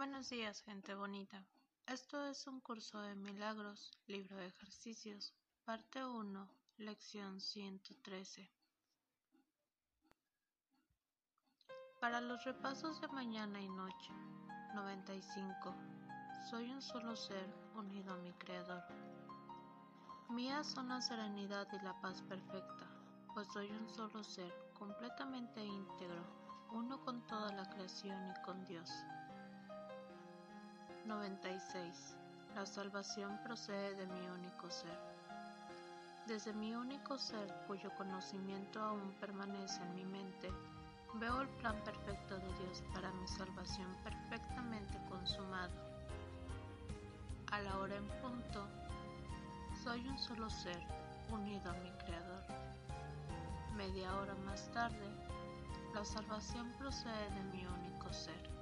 Buenos días, gente bonita. Esto es un curso de milagros, libro de ejercicios, parte 1, lección 113. Para los repasos de mañana y noche, 95. Soy un solo ser unido a mi Creador. Mías son la serenidad y la paz perfecta, pues soy un solo ser completamente íntegro, uno con toda la creación y con Dios. 96. La salvación procede de mi único ser. Desde mi único ser, cuyo conocimiento aún permanece en mi mente, veo el plan perfecto de Dios para mi salvación perfectamente consumado. A la hora en punto, soy un solo ser unido a mi Creador. Media hora más tarde, la salvación procede de mi único ser.